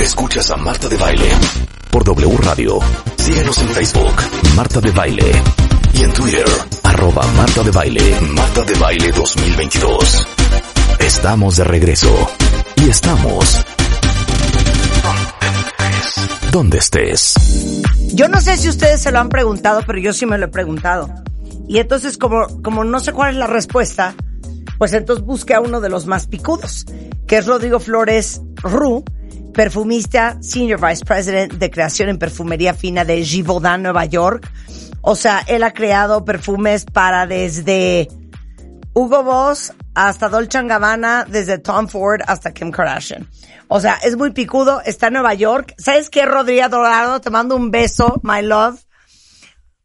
Escuchas a Marta de Baile por W Radio. Síguenos en Facebook, Marta de Baile. Y en Twitter, arroba Marta de Baile, Marta de Baile 2022. Estamos de regreso. Y estamos... Donde estés. Yo no sé si ustedes se lo han preguntado, pero yo sí me lo he preguntado. Y entonces, como, como no sé cuál es la respuesta, pues entonces busqué a uno de los más picudos, que es Rodrigo Flores Ru, perfumista, Senior Vice President de creación en perfumería fina de Givaudan, Nueva York. O sea, él ha creado perfumes para desde Hugo Boss hasta Dolce Gabbana, desde Tom Ford hasta Kim Kardashian. O sea, es muy picudo, está en Nueva York. ¿Sabes qué, Rodrigo Dorado? Te mando un beso, my love.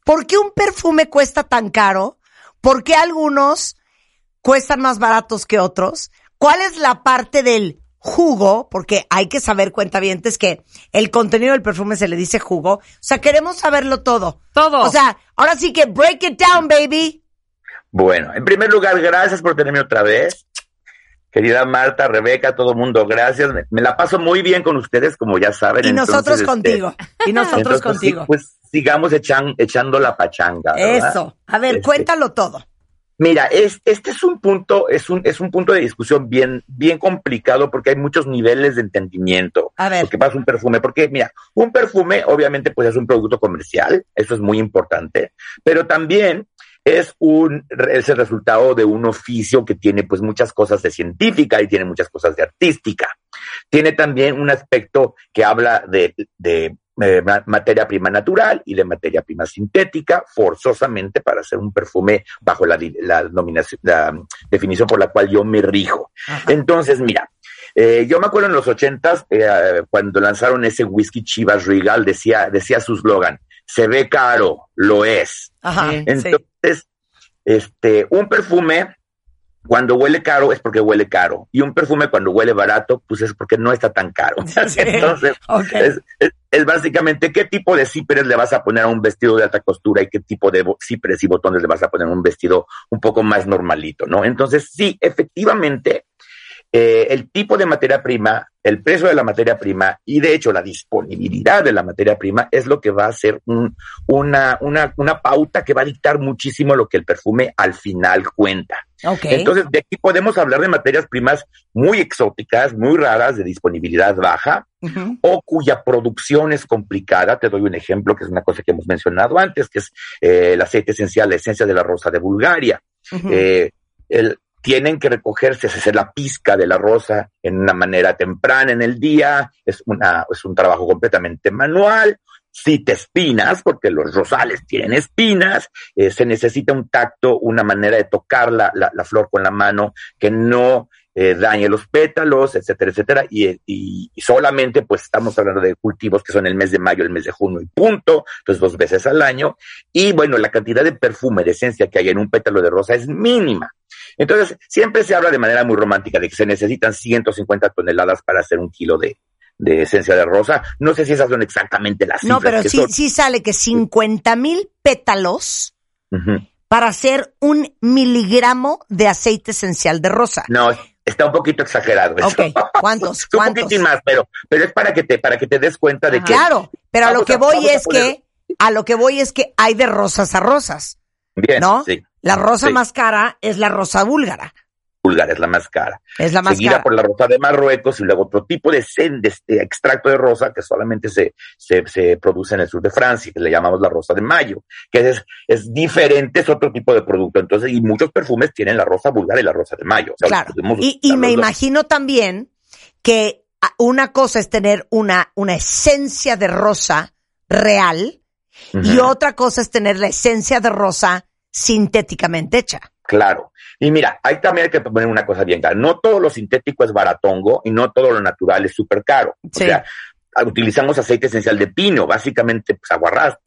¿Por qué un perfume cuesta tan caro? ¿Por qué algunos cuestan más baratos que otros? ¿Cuál es la parte del jugo? Porque hay que saber, cuentavientes, que el contenido del perfume se le dice jugo. O sea, queremos saberlo todo. Todo. O sea, ahora sí que break it down, baby. Bueno, en primer lugar, gracias por tenerme otra vez. Querida Marta, Rebeca, todo el mundo, gracias. Me, me, la paso muy bien con ustedes, como ya saben. Y entonces, nosotros este, contigo. Y nosotros entonces, contigo. sí, pues sigamos echan, echando la pachanga. ¿verdad? Eso. A ver, Este, cuéntalo todo. Mira, es, este es un punto, es un, es un punto de discusión bien, bien complicado porque hay muchos niveles de entendimiento. A ver. Lo que pasa un perfume, porque mira, un perfume obviamente pues es un producto comercial, eso es muy importante, pero también es un, es el resultado de un oficio que tiene pues muchas cosas de científica y tiene muchas cosas de artística. Tiene también un aspecto que habla de, de eh, ma- materia prima natural y de materia prima sintética, forzosamente para hacer un perfume bajo la, la, nominación, la definición por la cual yo me rijo. Entonces, mira, eh, yo me acuerdo en los ochentas, eh, cuando lanzaron ese whisky Chivas Regal, decía, decía su slogan, se ve caro, lo es. Ajá. Sí. Entonces, este, un perfume cuando huele caro es porque huele caro y un perfume cuando huele barato pues es porque no está tan caro. Sí. Entonces, es, es- es básicamente qué tipo de cíperes le vas a poner a un vestido de alta costura y qué tipo de cíperes y botones le vas a poner a un vestido un poco más normalito, ¿no? Entonces, sí, efectivamente, eh, el tipo de materia prima, el precio de la materia prima y de hecho la disponibilidad de la materia prima es lo que va a ser un- una, una, una pauta que va a dictar muchísimo lo que el perfume al final cuenta. Ok. Entonces, de aquí podemos hablar de materias primas muy exóticas, muy raras, de disponibilidad baja, o cuya producción es complicada. Te doy un ejemplo, que es una cosa que hemos mencionado antes, que es eh, el aceite esencial, la esencia de la rosa de Bulgaria. Eh, el- tienen que recogerse, hacer la pizca de la rosa en una manera temprana en el día, es, una, es un trabajo completamente manual. Si te espinas, porque los rosales tienen espinas, eh, se necesita un tacto, una manera de tocar la, la, la flor con la mano que no eh, dañe los pétalos, etcétera, etcétera, y, y, solamente pues estamos hablando de cultivos que son el mes de mayo, el mes de junio y punto, entonces dos veces al año, y bueno, la cantidad de perfume, de esencia que hay en un pétalo de rosa es mínima. Entonces, siempre se habla de manera muy romántica de que se necesitan 150 toneladas para hacer un kilo de, de esencia de rosa. No sé si esas son exactamente las No, pero que sí, son. sí sale que 50 mil pétalos para hacer un miligramo de aceite esencial de rosa. No, está un poquito exagerado. eso. Ok, ¿cuántos? un ¿Cuántos? poquitín más, pero, pero es para que te, para que te des cuenta de que Claro, pero a lo que a- voy es poner- que, a lo que voy es que hay de rosas a rosas, bien, ¿no? sí, La rosa Sí. más cara es la rosa búlgara, Pulgar es la más cara. es la más seguida cara. por la rosa de Marruecos y luego otro tipo de, sen- de este extracto de rosa que solamente se, se, se produce en el sur de Francia, que le llamamos la rosa de mayo, que es, es diferente, es otro tipo de producto. Entonces, y muchos perfumes tienen la rosa vulgar y la rosa de mayo. O sea, Claro. Y, y me dos. imagino también que una cosa es tener una, una esencia de rosa real y otra cosa es tener la esencia de rosa sintéticamente hecha. Claro. Y mira, ahí también hay que poner una cosa bien clara. No todo lo sintético es baratongo y no todo lo natural es súper caro. Sí. O sea, utilizamos aceite esencial de pino, básicamente pues aguarrás,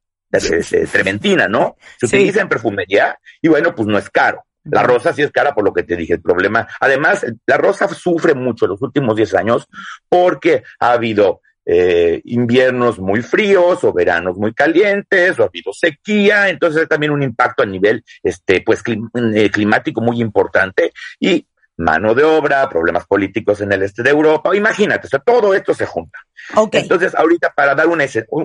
trementina, ¿no? Se Sí. utiliza en perfumería y bueno, pues no es caro. La rosa sí es cara por lo que te dije, el problema. Además, la rosa sufre mucho los últimos 10 años porque ha habido eh, inviernos muy fríos o veranos muy calientes o ha habido sequía, entonces hay también un impacto a nivel este pues clim- eh, climático muy importante y mano de obra, problemas políticos en el este de Europa. Imagínate, todo esto se junta. Entonces, ahorita para dar un,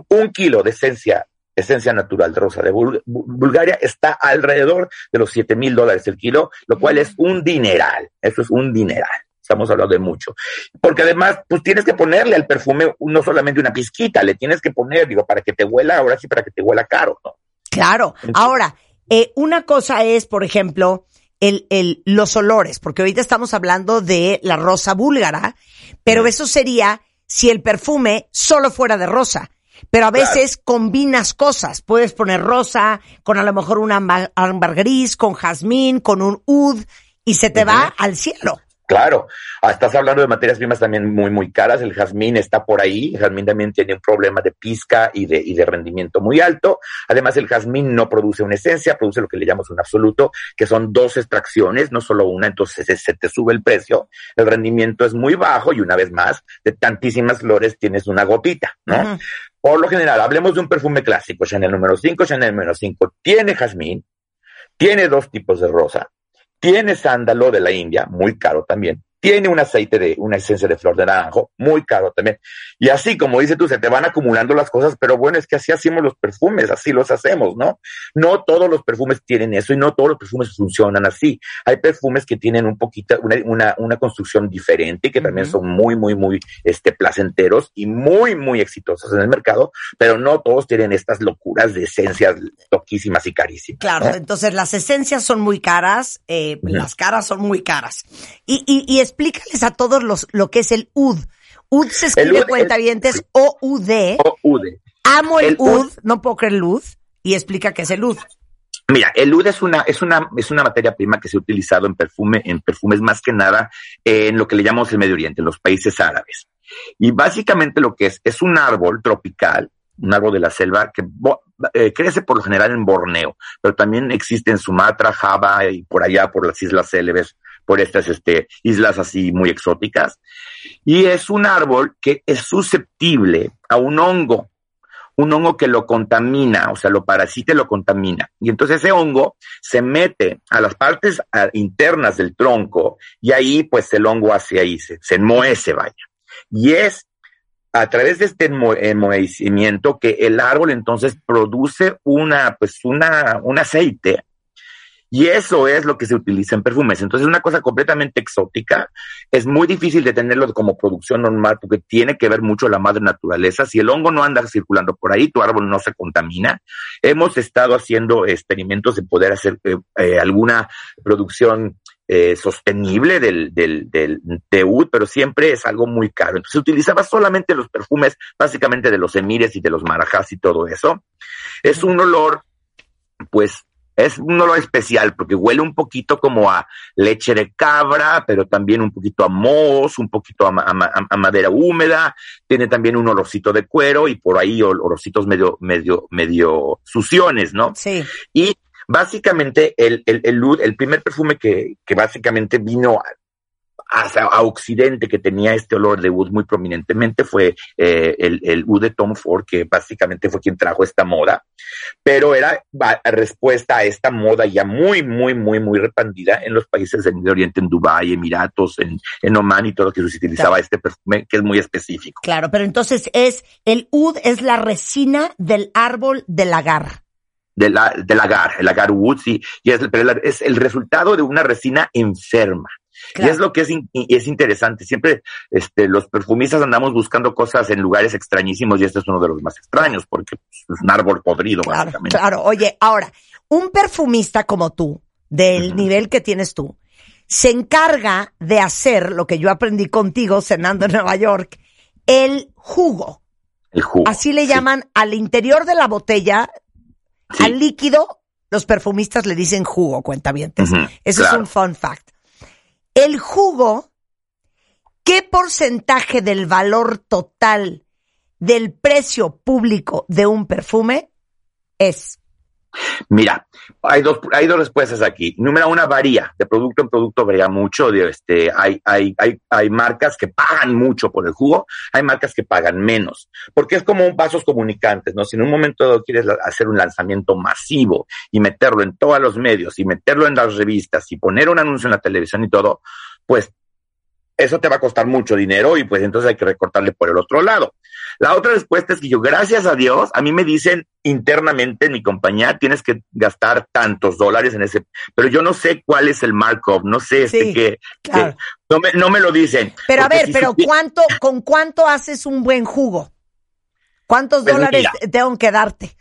un, kilo de esencia, esencia natural de rosa de Bulgaria está alrededor de los 7 mil dólares el kilo, lo cual es un dineral. Eso es un dineral. Estamos hablando de mucho. Porque además, pues tienes que ponerle al perfume no solamente una pizquita, le tienes que poner, digo, para que te huela, ahora sí, para que te huela caro, ¿no? Claro. ahora, eh, una cosa es, por ejemplo, el, el, los olores, porque ahorita estamos hablando de la rosa búlgara, pero eso sería si el perfume solo fuera de rosa. Pero a veces combinas cosas. Puedes poner rosa con a lo mejor un ámbar, gris, con jazmín, con un oud, y se te va al cielo. Claro, ah, estás hablando de materias primas también muy, muy caras. El jazmín está por ahí. El jazmín también tiene un problema de pizca y de, y de rendimiento muy alto. Además, el jazmín no produce una esencia, produce lo que le llamamos un absoluto, que son dos extracciones, no solo una, entonces se, te sube el precio. El rendimiento es muy bajo y una vez más, de tantísimas flores tienes una gotita, ¿no? Por lo general, hablemos de un perfume clásico, Chanel número 5, Chanel número 5, tiene jazmín, tiene dos tipos de rosa, tiene sándalo de la India, muy caro también. Tiene un aceite de, una esencia de flor de naranjo, muy caro también. Y así, como dices tú, se te van acumulando las cosas, pero bueno, es que así hacemos los perfumes, así los hacemos, ¿no? No todos los perfumes tienen eso y no todos los perfumes funcionan así. Hay perfumes que tienen un poquito, una, una, una construcción diferente y que también son muy, muy, muy, este, placenteros y muy, muy exitosos en el mercado, pero no todos tienen estas locuras de esencias toquísimas y carísimas. Claro, entonces las esencias son muy caras, eh, las caras son muy caras. Y, y, y es explícales a todos los, lo que es el UD. UD se escribe cuentavientes O-U-D. O-U-D. Amo el, UD, no puedo creer el UD, y explica qué es el UD. Mira, el UD es una, es una, es una materia prima que se ha utilizado en perfume, en perfumes más que nada en lo que le llamamos el Medio Oriente, en los países árabes. Y básicamente lo que es, es un árbol tropical, un árbol de la selva que eh, crece por lo general en Borneo, pero también existe en Sumatra, Java y por allá por las Islas Célebes por estas este, islas así muy exóticas. Y es un árbol que es susceptible a un hongo, un hongo que lo contamina, o sea, lo parasita y lo contamina. Y entonces ese hongo se mete a las partes internas del tronco y ahí pues el hongo hace ahí, se, se enmohece, vaya. Y es a través de este enmohecimiento que el árbol entonces produce una, pues una, un aceite y eso es lo que se utiliza en perfumes. Entonces es una cosa completamente exótica. Es muy difícil de tenerlo como producción normal porque tiene que ver mucho la madre naturaleza. Si el hongo no anda circulando por ahí, tu árbol no se contamina. Hemos estado haciendo experimentos de poder hacer eh, eh, alguna producción eh, sostenible del, del, del pero siempre es algo muy caro. Entonces se utilizaba solamente los perfumes, básicamente de los emires y de los marajás y todo eso. Es un olor, pues, es un olor especial porque huele un poquito como a leche de cabra, pero también un poquito a moho, un poquito a, madera húmeda. Tiene también un olorcito de cuero y por ahí olorcitos medio, medio, medio suciones, ¿no? Sí. Y básicamente el, el, el, el primer perfume que, que básicamente vino hacia a Occidente que tenía este olor de oud muy prominentemente fue eh, el, el oud de Tom Ford, que básicamente fue quien trajo esta moda, pero era respuesta a esta moda ya muy, muy, muy, muy repandida en los países del Medio Oriente, en Dubái, Emiratos, en, en Oman y todo que se utilizaba este perfume que es muy específico. Claro, pero entonces es, el oud es la resina del árbol del agar de la, del agar, el agar wood, sí, y es, es el resultado de una resina enferma. Y es lo que es, es interesante. Siempre este, los perfumistas andamos buscando cosas en lugares extrañísimos y este es uno de los más extraños porque es un árbol podrido, claro, básicamente. Claro, oye, ahora, un perfumista como tú, del nivel que tienes tú, se encarga de hacer lo que yo aprendí contigo cenando en Nueva York, el jugo. El jugo. Así le llaman al interior de la botella, al líquido, los perfumistas le dicen jugo, cuentavientes. Eso es un fun fact el jugo, ¿qué porcentaje del valor total del precio público de un perfume es? Mira, hay dos, hay dos respuestas aquí. Número una, varía. De producto en producto varía mucho. Este, hay, hay, hay, hay marcas que pagan mucho por el jugo, hay marcas que pagan menos. Porque es como un vasos comunicantes, ¿no? Si en un momento quieres hacer un lanzamiento masivo y meterlo en todos los medios y meterlo en las revistas y poner un anuncio en la televisión y todo, pues eso te va a costar mucho dinero y pues entonces hay que recortarle por el otro lado. La otra respuesta es que yo, gracias a Dios, a mí me dicen internamente en mi compañía, tienes que gastar tantos dólares en ese, pero yo no sé cuál es el markup, no sé este que, no, me, no me lo dicen. Pero a ver, pero ¿cuánto, con cuánto haces un buen jugo? ¿Cuántos pues dólares tengo que darte?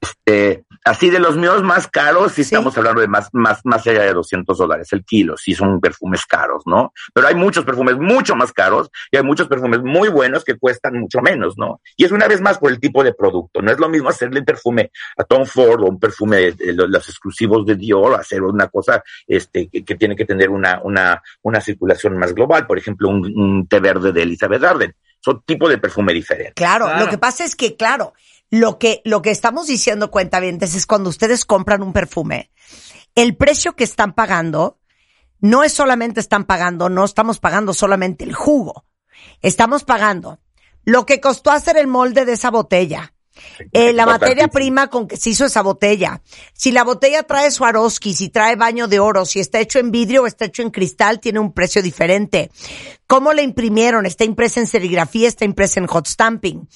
Este, así de los míos más caros, si estamos hablando de más, más, más allá de 200 dólares el kilo, si son perfumes caros, ¿no? Pero hay muchos perfumes mucho más caros y hay muchos perfumes muy buenos que cuestan mucho menos, ¿no? Y es una vez más por el tipo de producto. No es lo mismo hacerle un perfume a Tom Ford o un perfume de, los exclusivos de Dior, hacer una cosa este, que, tiene que tener una, una, una circulación más global. Por ejemplo, un, un té verde de Elizabeth Arden. Son tipo de perfume diferente. Claro, claro, lo que pasa es que, claro, lo que, lo que estamos diciendo, cuentavientes, es cuando ustedes compran un perfume, el precio que están pagando, no es solamente están pagando, no estamos pagando solamente el jugo. Estamos pagando lo que costó hacer el molde de esa botella, eh, la materia prima con que se hizo esa botella. Si la botella trae Swarovski, si trae baño de oro, si está hecho en vidrio o está hecho en cristal, tiene un precio diferente. ¿Cómo la imprimieron? ¿Está impresa en serigrafía? ¿Está impresa en hot stamping?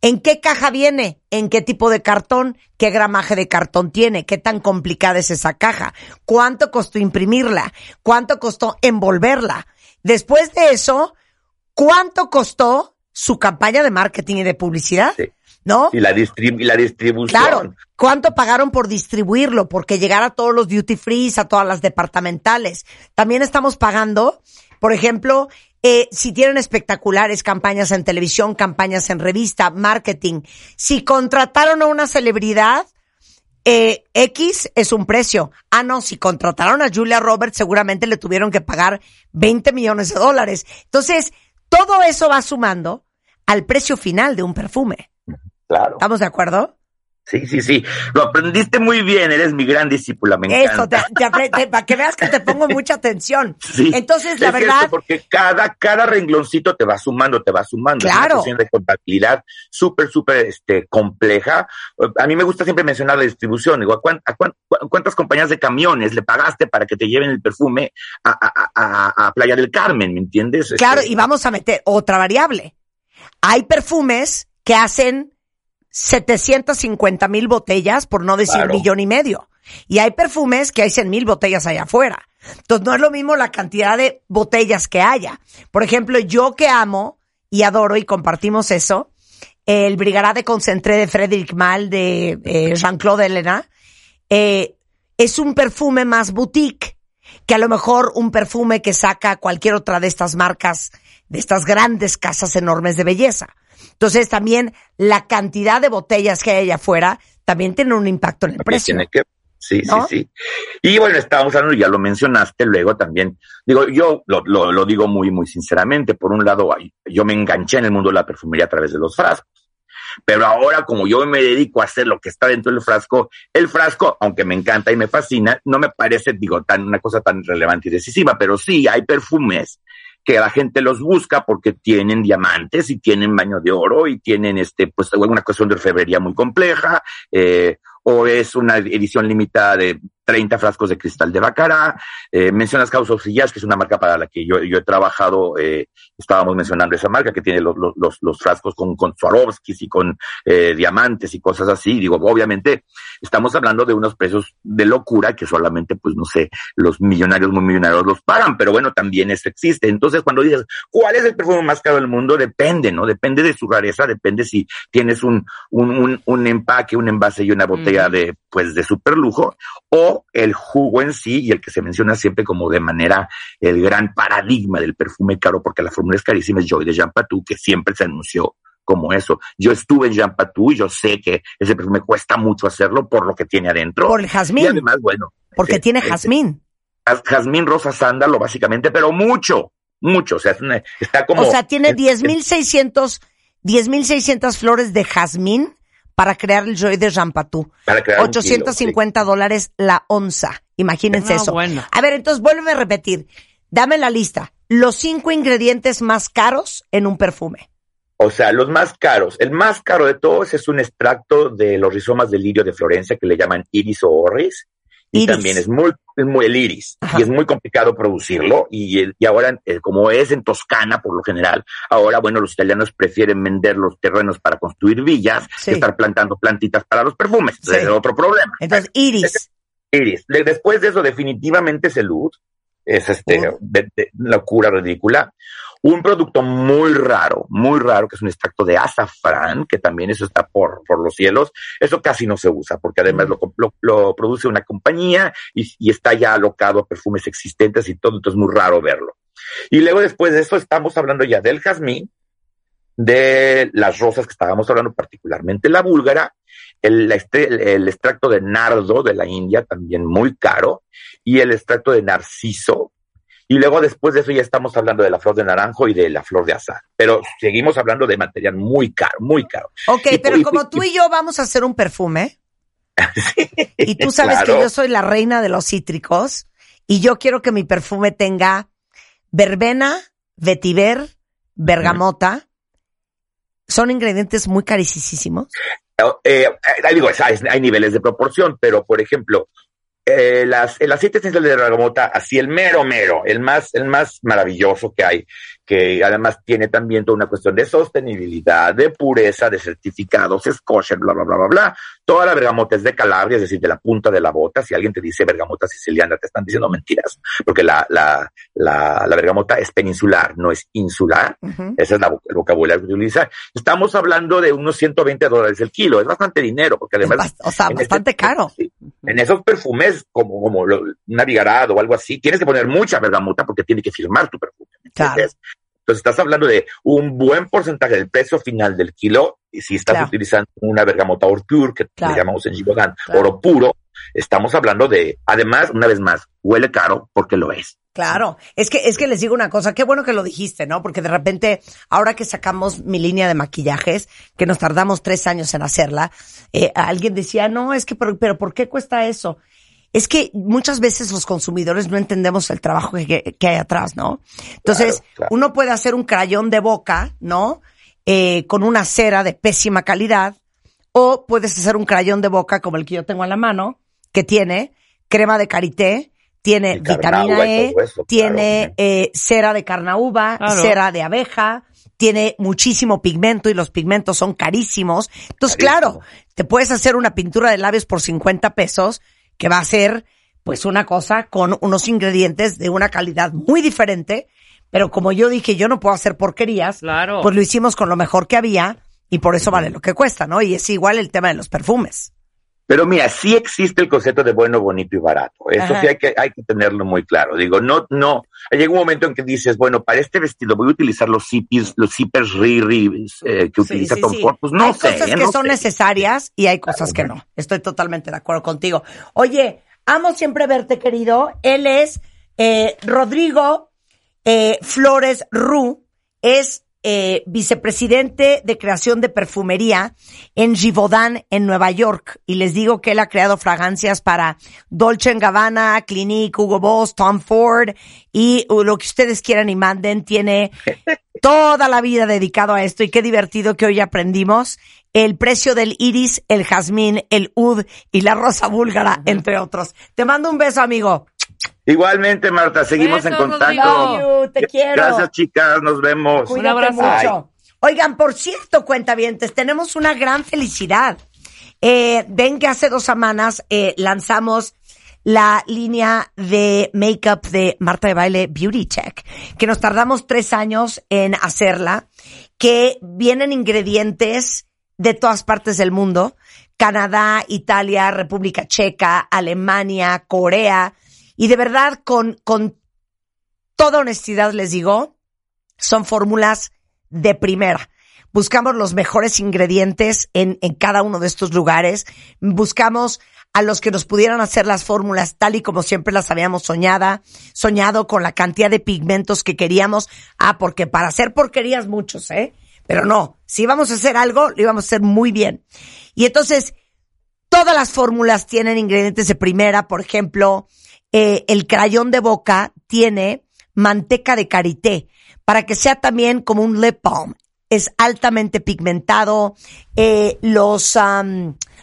¿En qué caja viene? ¿En qué tipo de cartón? ¿Qué gramaje de cartón tiene? ¿Qué tan complicada es esa caja? ¿Cuánto costó imprimirla? ¿Cuánto costó envolverla? Después de eso, ¿cuánto costó su campaña de marketing y de publicidad? ¿No? Y la, la distribución. Claro. ¿Cuánto pagaron por distribuirlo? Porque llegar a todos los duty free, a todas las departamentales. También estamos pagando, por ejemplo, eh, si tienen espectaculares campañas en televisión, campañas en revista, marketing. Si contrataron a una celebridad, eh, X es un precio. Ah, no, si contrataron a Julia Roberts, seguramente le tuvieron que pagar 20 millones de dólares. Entonces, todo eso va sumando al precio final de un perfume. Claro. ¿Estamos de acuerdo? Sí, sí, sí. Lo aprendiste muy bien, eres mi gran discípula, me encanta. Eso, te, para que veas que te pongo mucha atención. Sí, Entonces, la verdad. porque cada, cada rengloncito te va sumando, te va sumando. Claro. Es una de contabilidad súper, súper este, compleja. A mí me gusta siempre mencionar la distribución. Digo, ¿a, cuántas compañías de camiones le pagaste para que te lleven el perfume a, Playa del Carmen? ¿Me entiendes? Claro, este, y vamos a meter otra variable. Hay perfumes que hacen 750 mil botellas, por no decir millón y medio. Y hay perfumes que hay 100 mil botellas allá afuera. Entonces no es lo mismo la cantidad de botellas que haya. Por ejemplo, yo que amo y adoro y compartimos eso, el Brigará de Concentré de Frederic Mal de eh, Jean-Claude Elena, eh, es un perfume más boutique que a lo mejor un perfume que saca cualquier otra de estas marcas, de estas grandes casas enormes de belleza. Entonces también la cantidad de botellas que hay allá afuera también tiene un impacto en el precio. Tiene que, sí, sí, sí. Y bueno, estábamos hablando, ya lo mencionaste luego también. Digo, yo lo, lo, lo digo muy, muy sinceramente. Por un lado, yo me enganché en el mundo de la perfumería a través de los frascos. Pero ahora, como yo me dedico a hacer lo que está dentro del frasco, el frasco, aunque me encanta y me fascina, no me parece, digo, tan, una cosa tan relevante y decisiva, pero sí hay perfumes que la gente los busca porque tienen diamantes y tienen baño de oro y tienen este pues una cuestión de orfebrería muy compleja eh, o es una edición limitada de 30 frascos de cristal de Bacará. Eh, mencionas House que es una marca para la que yo, yo he trabajado. Eh, estábamos mencionando esa marca que tiene los, los, los frascos con, con Swarovskis y con eh, diamantes y cosas así. Digo, obviamente estamos hablando de unos precios de locura que solamente, pues no sé, los millonarios muy millonarios los pagan, pero bueno, también eso existe. Entonces, cuando dices, ¿cuál es el perfume más caro del mundo? Depende, ¿no? Depende de su rareza, depende si tienes un, un, un, un empaque, un envase y una botella de, pues, de super lujo o el jugo en sí y el que se menciona siempre como de manera el gran paradigma del perfume caro, porque la fórmula es carísima, es Joy de Jean Patou, que siempre se anunció como eso. Yo estuve en Jean Patou y yo sé que ese perfume cuesta mucho hacerlo por lo que tiene adentro. Por el jazmín. Y además, bueno. Porque tiene jazmín. jazmín rosa sándalo, básicamente, pero mucho, mucho. O sea, está como. O sea, tiene 10.600, 10.600 flores de jazmín para crear el Joy de Rampatú. Para crear 850 dólares la onza. Imagínense eso. A ver, entonces vuelve a repetir. Dame la lista. Los cinco ingredientes más caros en un perfume. O sea, los más caros. El más caro de todos es un extracto de los rizomas de lirio de Florencia que le llaman iris o orris. Y también es muy, es muy el iris. Y es muy complicado producirlo. Y, y ahora eh, como es en Toscana por lo general, ahora bueno los italianos prefieren vender los terrenos para construir villas que estar plantando plantitas para los perfumes, es otro problema. Entonces iris. Iris. Después de eso definitivamente es el luz, es este locura ridícula. Un producto muy raro, muy raro, que es un extracto de azafrán, que también eso está por, por los cielos. Eso casi no se usa, porque además lo, lo, produce una compañía y, está ya alocado a perfumes existentes y todo, entonces es muy raro verlo. Y luego después de eso estamos hablando ya del jazmín, de las rosas que estábamos hablando, particularmente la búlgara, el, el, extracto de nardo de la India, también muy caro, y el extracto de narciso, y luego después de eso ya estamos hablando de la flor de naranjo y de la flor de azar. Pero seguimos hablando de material muy caro, muy caro. Ok, pero como tú y yo vamos a hacer un perfume, y tú sabes que yo soy la reina de los cítricos, y yo quiero que mi perfume tenga verbena, vetiver, bergamota. Son ingredientes muy carísimos. Eh, eh, digo, hay, hay niveles de proporción, pero por ejemplo, eh, las, el aceite esencial de bergamota, así el mero mero, el más, el más maravilloso que hay, que además tiene también toda una cuestión de sostenibilidad, de pureza, de certificados, kosher, bla, bla, bla, bla, bla. Toda la bergamota es de Calabria, es decir, de la punta de la bota. Si alguien te dice bergamota siciliana, te están diciendo mentiras, porque la, la, la, la bergamota es peninsular, no es insular. Ese es la, el vocabulario que utiliza. Estamos hablando de unos 120 dólares el kilo, es bastante dinero, porque además... o sea, este bastante caro. En esos perfumes, como, como lo, o algo así, tienes que poner mucha bergamota porque tiene que firmar tu perfume. Entonces, estás hablando de un buen porcentaje del precio final del kilo, y si estás utilizando una bergamota or pure, que le llamamos en Givaudan, oro puro, estamos hablando de, además, una vez más, huele caro porque lo es. Claro, es que, es que les digo una cosa, qué bueno que lo dijiste, ¿no? Porque de repente, ahora que sacamos mi línea de maquillajes, que nos tardamos tres años en hacerla, eh, alguien decía, no, es que, pero, pero ¿por qué cuesta eso? Es que muchas veces los consumidores no entendemos el trabajo que, hay atrás, ¿no? Entonces, uno puede hacer un crayón de boca, ¿no? Eh, con una cera de pésima calidad, o puedes hacer un crayón de boca como el que yo tengo en la mano, que tiene crema de karité, tiene vitamina E, tiene eh, cera de carnauba, cera de abeja, tiene muchísimo pigmento y los pigmentos son carísimos. Entonces, claro, te puedes hacer una pintura de labios por 50 pesos, que va a ser pues una cosa con unos ingredientes de una calidad muy diferente, pero como yo dije, yo no puedo hacer porquerías, claro. pues lo hicimos con lo mejor que había y por eso vale lo que cuesta, ¿no? Y es igual el tema de los perfumes. Pero mira, sí existe el concepto de bueno, bonito y barato. Eso sí hay que, hay que tenerlo muy claro. Digo, no, no. Llega un momento en que dices, bueno, para este vestido voy a utilizar los zippers, los zippers Riri eh, que utiliza Tom Ford. Pues no sé. Hay cosas que son necesarias y hay cosas que no. Estoy totalmente de acuerdo contigo. Oye, amo siempre verte, querido. Él es eh, Rodrigo eh, Flores Ru. Es eh, vicepresidente de creación de perfumería en Givaudan, en Nueva York. Y les digo que él ha creado fragancias para Dolce Gabbana, Clinique, Hugo Boss, Tom Ford y lo que ustedes quieran y manden. Tiene toda la vida dedicado a esto y qué divertido que hoy aprendimos el precio del iris, el jazmín, el ud y la rosa búlgara, entre otros. Te mando un beso, amigo. Igualmente, Marta, seguimos en contacto. te quiero. Gracias, chicas, nos vemos. un abrazo. mucho. Oigan, por cierto, cuentavientes, tenemos una gran felicidad. Eh, ven que hace dos semanas eh, lanzamos la línea de makeup de Marta de Baile Beauty Check, que nos tardamos tres años en hacerla, que vienen ingredientes de todas partes del mundo, Canadá, Italia, República Checa, Alemania, Corea, y de verdad, con, con toda honestidad les digo, son fórmulas de primera. Buscamos los mejores ingredientes en, en cada uno de estos lugares. Buscamos a los que nos pudieran hacer las fórmulas tal y como siempre las habíamos soñada, soñado con la cantidad de pigmentos que queríamos. Ah, porque para hacer porquerías muchos, ¿eh? Pero no, si íbamos a hacer algo, lo íbamos a hacer muy bien. Y entonces, todas las fórmulas tienen ingredientes de primera, por ejemplo, eh, el crayón de boca tiene manteca de karité para que sea también como un lip balm. Es altamente pigmentado. Eh, los,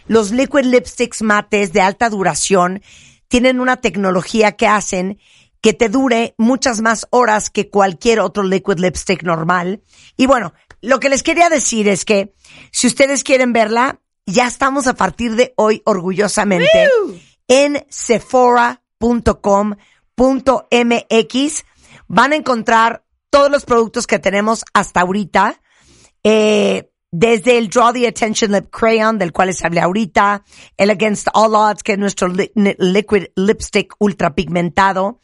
los liquid lipsticks mates de alta duración tienen una tecnología que hacen que te dure muchas más horas que cualquier otro liquid lipstick normal. Y bueno, lo que les quería decir es que si ustedes quieren verla, ya estamos a partir de hoy orgullosamente en sephora.com.mx. Van a encontrar todos los productos que tenemos hasta ahorita. Eh, desde el Draw the Attention Lip Crayon, del cual les hablé ahorita, el Against All Odds, que es nuestro liquid lipstick ultra pigmentado.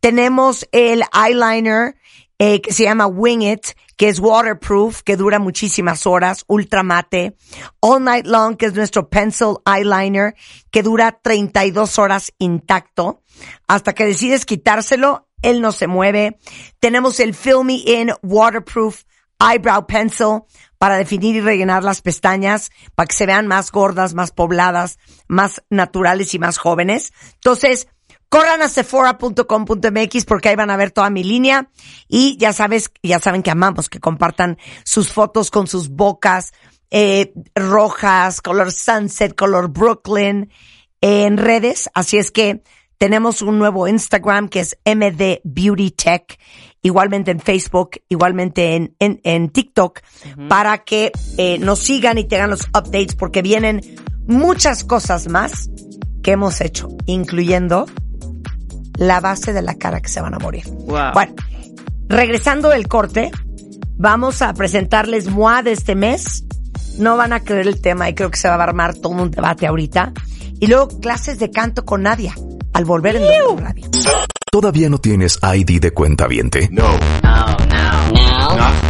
Tenemos el eyeliner, eh, que se llama Wing It, que es waterproof, que dura muchísimas horas, ultra mate. All Night Long, que es nuestro pencil eyeliner, que dura 32 horas intacto. Hasta que decides quitárselo, él no se mueve. Tenemos el Filmy In Waterproof Eyebrow Pencil para definir y rellenar las pestañas, para que se vean más gordas, más pobladas, más naturales y más jóvenes. Entonces, corran a sephora.com.mx porque ahí van a ver toda mi línea y ya sabes, ya saben que amamos que compartan sus fotos con sus bocas eh, rojas, color sunset, color Brooklyn en redes. Así es que tenemos un nuevo Instagram que es MD Beauty Tech igualmente en Facebook, igualmente en, en, en TikTok, para que eh, nos sigan y tengan los updates porque vienen muchas cosas más que hemos hecho, incluyendo la base de la cara que se van a morir. Bueno, regresando del corte, vamos a presentarles MOA de este mes. No van a creer el tema y creo que se va a armar todo un debate ahorita. Y luego clases de canto con Nadia al volver en W Radio. ¿Todavía no tienes ID de cuenta viente? No. No, no, no.